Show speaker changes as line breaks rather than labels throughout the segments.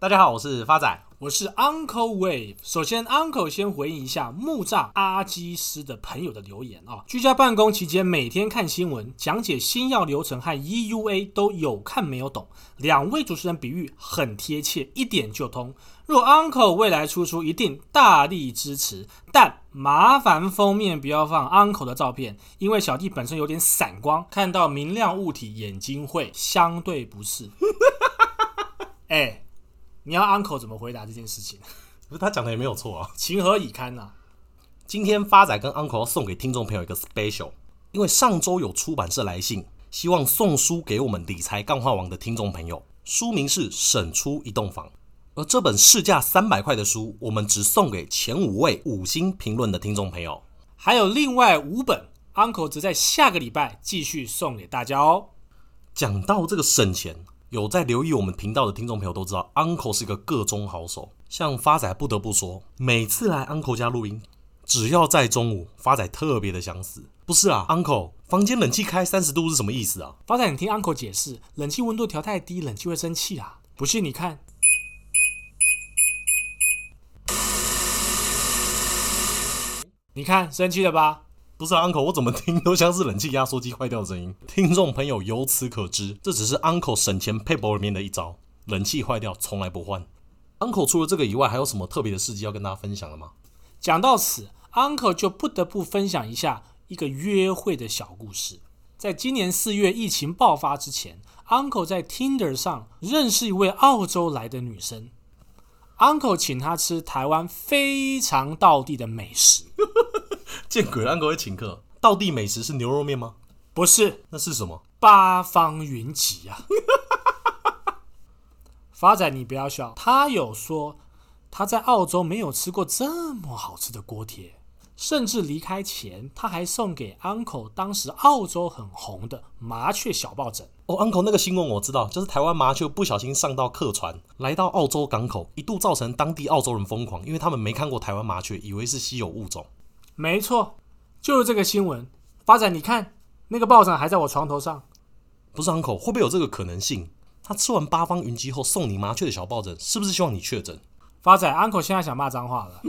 大家好，我是发仔，
我是 Uncle Wave。首先，Uncle 先回应一下木栅阿基师的朋友的留言啊。居家办公期间，每天看新闻，讲解新药流程和 EUA 都有看没有懂。两位主持人比喻很贴切，一点就通。若 Uncle 未来出书，一定大力支持。但麻烦封面不要放 Uncle 的照片，因为小弟本身有点散光，看到明亮物体眼睛会相对不适。哎。你要 uncle 怎么回答这件事情？
不是他讲的也没有错啊，
情何以堪呐、啊！
今天发仔跟 uncle 要送给听众朋友一个 special，因为上周有出版社来信，希望送书给我们理财干化王的听众朋友，书名是《省出一栋房》，而这本市价三百块的书，我们只送给前五位五星评论的听众朋友，
还有另外五本，uncle 则在下个礼拜继续送给大家哦。
讲到这个省钱。有在留意我们频道的听众朋友都知道，Uncle 是一个个中好手。像发仔不得不说，每次来 Uncle 家录音，只要在中午，发仔特别的想死。不是啊，Uncle，房间冷气开三十度是什么意思啊？
发仔，你听 Uncle 解释，冷气温度调太低，冷气会生气啊。不信你看，你看生气了吧？
不是 Uncle，我怎么听都像是冷气压缩机坏掉的声音。听众朋友由此可知，这只是 Uncle 省钱撇步里面的一招，冷气坏掉从来不换。Uncle 除了这个以外，还有什么特别的事迹要跟大家分享的吗？
讲到此，Uncle 就不得不分享一下一个约会的小故事。在今年四月疫情爆发之前，Uncle 在 Tinder 上认识一位澳洲来的女生，Uncle 请她吃台湾非常道地的美食。
见鬼了，Uncle 会请客。道地美食是牛肉面吗？
不是，
那是什么？
八方云集啊！发仔，你不要笑。他有说他在澳洲没有吃过这么好吃的锅贴，甚至离开前他还送给 Uncle 当时澳洲很红的麻雀小抱枕。
哦，Uncle 那个新闻我知道，就是台湾麻雀不小心上到客船，来到澳洲港口，一度造成当地澳洲人疯狂，因为他们没看过台湾麻雀，以为是稀有物种。
没错，就是这个新闻。发仔，你看那个抱枕还在我床头上。
不是 Uncle，会不会有这个可能性？他吃完八方云集后送你麻雀的小抱枕，是不是希望你确诊？
发仔，Uncle 现在想骂脏话了。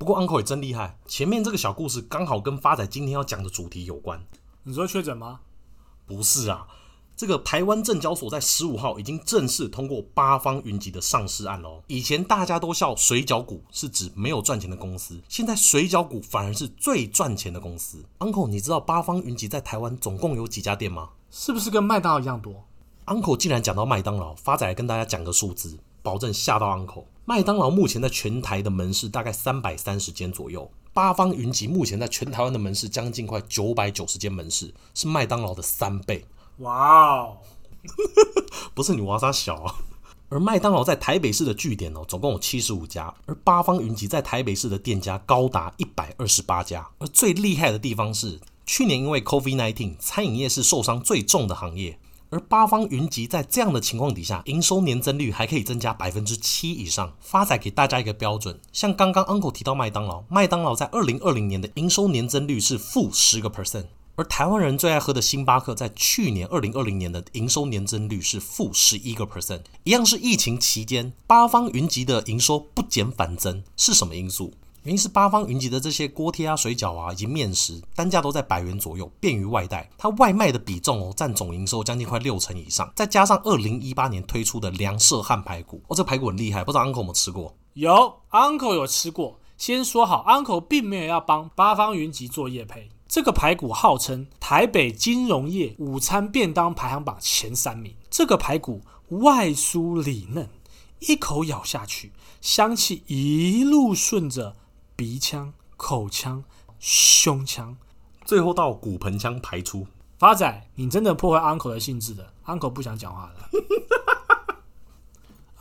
不过 Uncle 也真厉害，前面这个小故事刚好跟发仔今天要讲的主题有关。
你说确诊吗？
不是啊。这个台湾证交所在十五号已经正式通过八方云集的上市案喽。以前大家都笑水饺股是指没有赚钱的公司，现在水饺股反而是最赚钱的公司。Uncle，你知道八方云集在台湾总共有几家店吗？
是不是跟麦当劳一样多
？Uncle 竟然讲到麦当劳，发仔来跟大家讲个数字，保证吓到 Uncle。麦当劳目前在全台的门市大概三百三十间左右，八方云集目前在全台湾的门市将近快九百九十间门市，是麦当劳的三倍。
哇哦，
不是你娃沙小啊？而麦当劳在台北市的据点哦，总共有七十五家，而八方云集在台北市的店家高达一百二十八家。而最厉害的地方是，去年因为 COVID-19，餐饮业是受伤最重的行业，而八方云集在这样的情况底下，营收年增率还可以增加百分之七以上。发仔给大家一个标准，像刚刚 Uncle 提到麦当劳，麦当劳在二零二零年的营收年增率是负十个 percent。而台湾人最爱喝的星巴克，在去年二零二零年的营收年增率是负十一个 percent，一样是疫情期间，八方云集的营收不减反增，是什么因素？原因是八方云集的这些锅贴啊、水饺啊以及面食，单价都在百元左右，便于外带。它外卖的比重哦，占总营收将近快六成以上。再加上二零一八年推出的凉舍汉排骨，哦，这排骨很厉害，不知道 Uncle 有没有吃过？
有，Uncle 有吃过。先说好，Uncle 并没有要帮八方云集做业配。这个排骨号称台北金融业午餐便当排行榜前三名。这个排骨外酥里嫩，一口咬下去，香气一路顺着鼻腔、口腔、胸腔，
最后到骨盆腔排出。
发仔，你真的破坏 Uncle 的兴致的，Uncle 不想讲话了。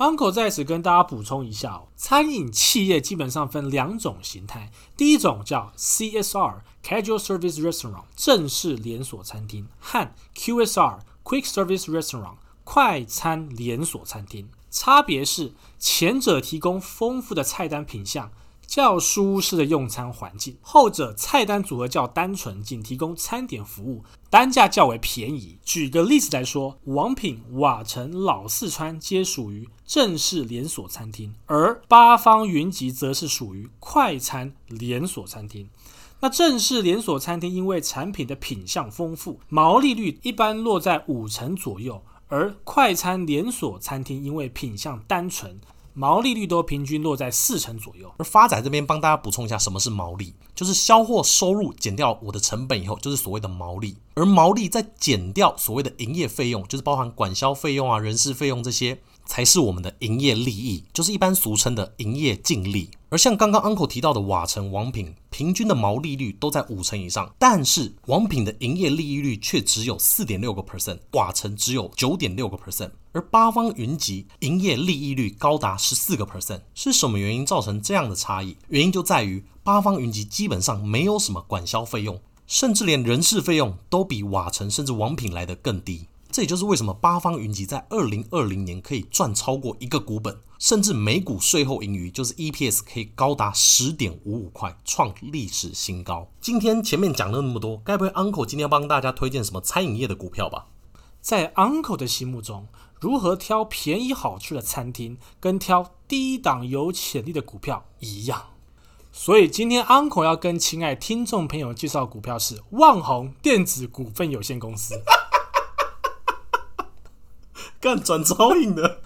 Uncle 在此跟大家补充一下哦，餐饮企业基本上分两种形态，第一种叫 CSR（Casual Service Restaurant，正式连锁餐厅）和 QSR（Quick Service Restaurant，快餐连锁餐厅）。差别是前者提供丰富的菜单品项，较舒适的用餐环境；后者菜单组合较单纯，仅提供餐点服务，单价较为便宜。举个例子来说，王品、瓦城、老四川皆属于正式连锁餐厅，而八方云集则是属于快餐连锁餐厅。那正式连锁餐厅因为产品的品相丰富，毛利率一般落在五成左右；而快餐连锁餐厅因为品相单纯，毛利率都平均落在四成左右。
而发仔这边帮大家补充一下，什么是毛利？就是销货收入减掉我的成本以后，就是所谓的毛利。而毛利再减掉所谓的营业费用，就是包含管销费用啊、人事费用这些。才是我们的营业利益，就是一般俗称的营业净利。而像刚刚 Uncle 提到的瓦城、王品，平均的毛利率都在五成以上，但是王品的营业利益率却只有四点六个 percent，瓦城只有九点六个 percent，而八方云集营业利益率高达十四个 percent。是什么原因造成这样的差异？原因就在于八方云集基本上没有什么管销费用，甚至连人事费用都比瓦城甚至王品来得更低。这也就是为什么八方云集在二零二零年可以赚超过一个股本，甚至每股税后盈余就是 EPS 可以高达十点五五块，创历史新高。今天前面讲了那么多，该不会 Uncle 今天要帮大家推荐什么餐饮业的股票吧？
在 Uncle 的心目中，如何挑便宜好吃的餐厅，跟挑低档有潜力的股票一样。所以今天 Uncle 要跟亲爱听众朋友介绍股票是旺宏电子股份有限公司。
干转超硬的，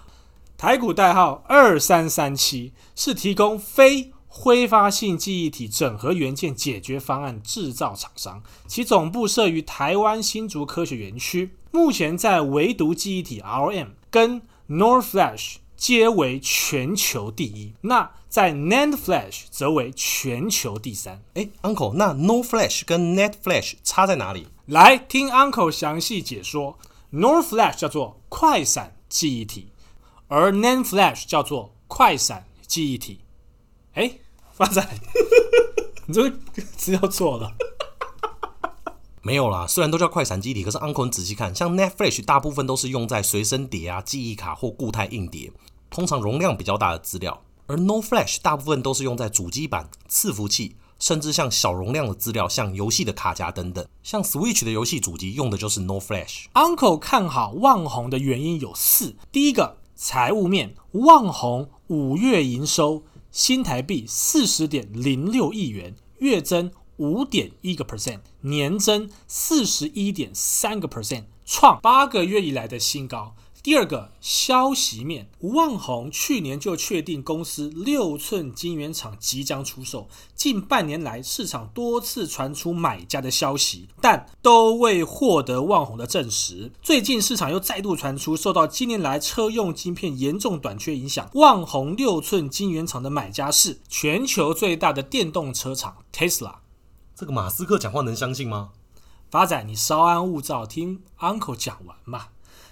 台股代号二三三七，是提供非挥发性记忆体整合元件解决方案制造厂商，其总部设于台湾新竹科学园区。目前在唯独记忆体 RM 跟 NOR Flash 皆为全球第一，那在 NAND Flash 则为全球第三。
哎，Uncle，那 NOR Flash 跟 NAND Flash 差在哪里？
来听 Uncle 详细解说。NOR Flash 叫做快闪记忆体，而 NAND Flash 叫做快闪记忆体。哎，发仔，你这个资料错了。
没有啦，虽然都叫快闪记忆体，可是 Uncle 仔细看，像 NAND Flash 大部分都是用在随身碟啊、记忆卡或固态硬碟，通常容量比较大的资料；而 No Flash 大部分都是用在主机板、伺服器。甚至像小容量的资料，像游戏的卡夹等等，像 Switch 的游戏主机用的就是 No Flash。
Uncle 看好旺宏的原因有四：第一个，财务面，旺宏五月营收新台币四十点零六亿元，月增五点一个 percent，年增四十一点三个 percent，创八个月以来的新高。第二个消息面，旺宏去年就确定公司六寸晶圆厂即将出售，近半年来市场多次传出买家的消息，但都未获得旺宏的证实。最近市场又再度传出，受到近年来车用晶片严重短缺影响，旺宏六寸晶圆厂的买家是全球最大的电动车厂 Tesla。
这个马斯克讲话能相信吗？
发仔，你稍安勿躁，听 Uncle 讲完嘛。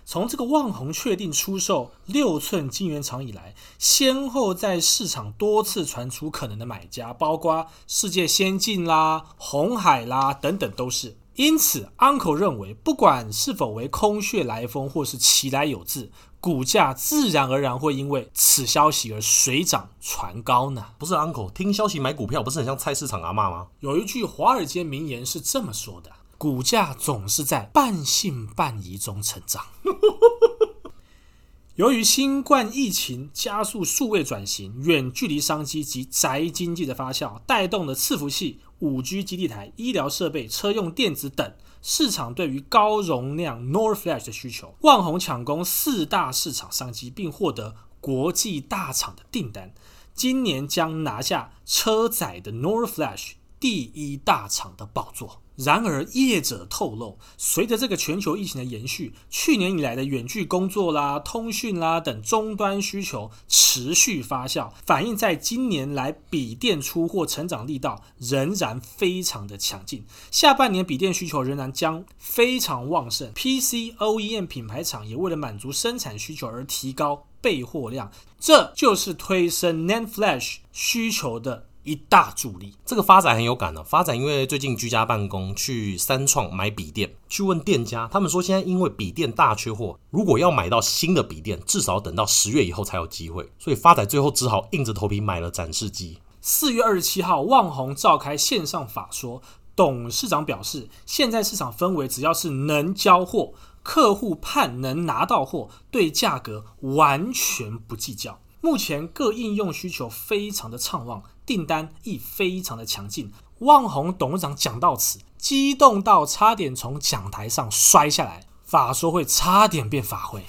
从这个旺宏确定出售六寸晶圆厂以来，先后在市场多次传出可能的买家，包括世界先进啦、红海啦等等都是。因此，Uncle 认为，不管是否为空穴来风，或是其来有自，股价自然而然会因为此消息而水涨船高呢。
不是 Uncle，听消息买股票不是很像菜市场阿妈吗？
有一句华尔街名言是这么说的。股价总是在半信半疑中成长。由于新冠疫情加速数位转型、远距离商机及宅经济的发酵，带动了伺服器、五 G 基地台、医疗设备、车用电子等市场对于高容量 NOR Flash 的需求。万宏抢攻四大市场商机，并获得国际大厂的订单，今年将拿下车载的 NOR Flash 第一大厂的宝座。然而，业者透露，随着这个全球疫情的延续，去年以来的远距工作啦、通讯啦等终端需求持续发酵，反映在今年来笔电出货成长力道仍然非常的强劲。下半年笔电需求仍然将非常旺盛，PC OEM 品牌厂也为了满足生产需求而提高备货量，这就是推升 NAND Flash 需求的。一大助力，
这个发展很有感呢、啊。发展因为最近居家办公，去三创买笔电，去问店家，他们说现在因为笔电大缺货，如果要买到新的笔电，至少等到十月以后才有机会。所以发展最后只好硬着头皮买了展示机。
四月二十七号，旺宏召开线上法说，董事长表示，现在市场氛围只要是能交货，客户盼能拿到货，对价格完全不计较。目前各应用需求非常的畅旺，订单亦非常的强劲。旺宏董事长讲到此，激动到差点从讲台上摔下来，法说会差点变法会。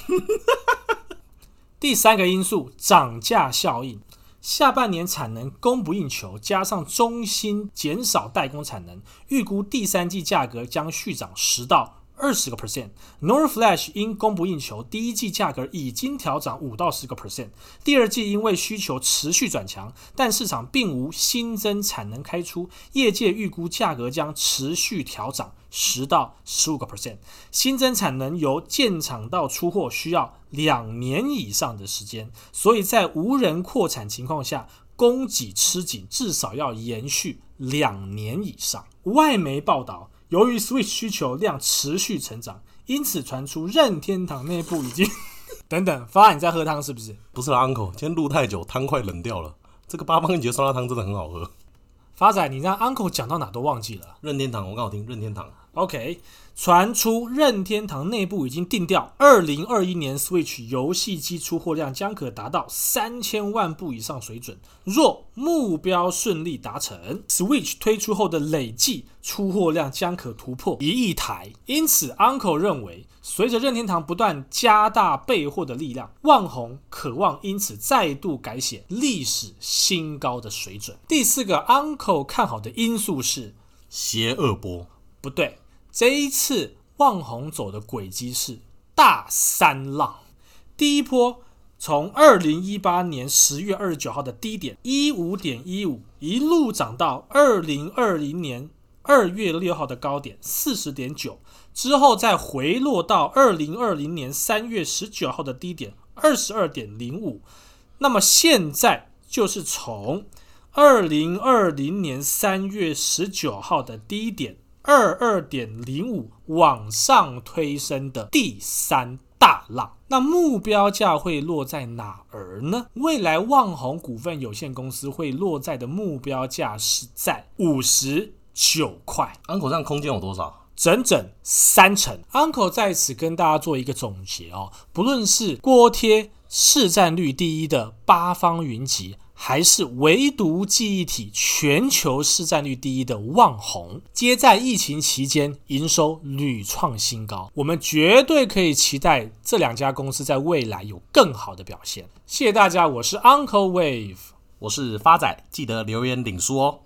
第三个因素，涨价效应，下半年产能供不应求，加上中芯减少代工产能，预估第三季价格将续涨十到二十个 percent，NOR Flash 因供不应求，第一季价格已经调涨五到十个 percent。第二季因为需求持续转强，但市场并无新增产能开出，业界预估价格将持续调涨十到十五个 percent。新增产能由建厂到出货需要两年以上的时间，所以在无人扩产情况下，供给吃紧至少要延续两年以上。外媒报道。由于 Switch 需求量持续成长，因此传出任天堂内部已经 等等。发你在喝汤是不是？
不是啦，Uncle，今天录太久，汤快冷掉了。这个八方云集酸辣汤真的很好喝。
发仔，你让 Uncle 讲到哪都忘记了。
任天堂，我刚好听任天堂。
OK，传出任天堂内部已经定调，二零二一年 Switch 游戏机出货量将可达到三千万部以上水准。若目标顺利达成，Switch 推出后的累计出货量将可突破一亿台。因此，Uncle 认为，随着任天堂不断加大备货的力量，万红渴望因此再度改写历史新高的水准。第四个，Uncle 看好的因素是
邪恶波，
不对。这一次望红走的轨迹是大三浪，第一波从二零一八年十月二十九号的低点一五点一五，一路涨到二零二零年二月六号的高点四十点九，之后再回落到二零二零年三月十九号的低点二十二点零五，那么现在就是从二零二零年三月十九号的低点。二二点零五往上推升的第三大浪，那目标价会落在哪儿呢？未来旺宏股份有限公司会落在的目标价是在五十九块。
Uncle 这样空间有多少？
整整三成。Uncle 在此跟大家做一个总结哦，不论是锅贴市占率第一的八方云集。还是唯独记忆体全球市占率第一的旺宏，皆在疫情期间营收屡创新高。我们绝对可以期待这两家公司在未来有更好的表现。谢谢大家，我是 Uncle Wave，
我是发仔，记得留言领书哦。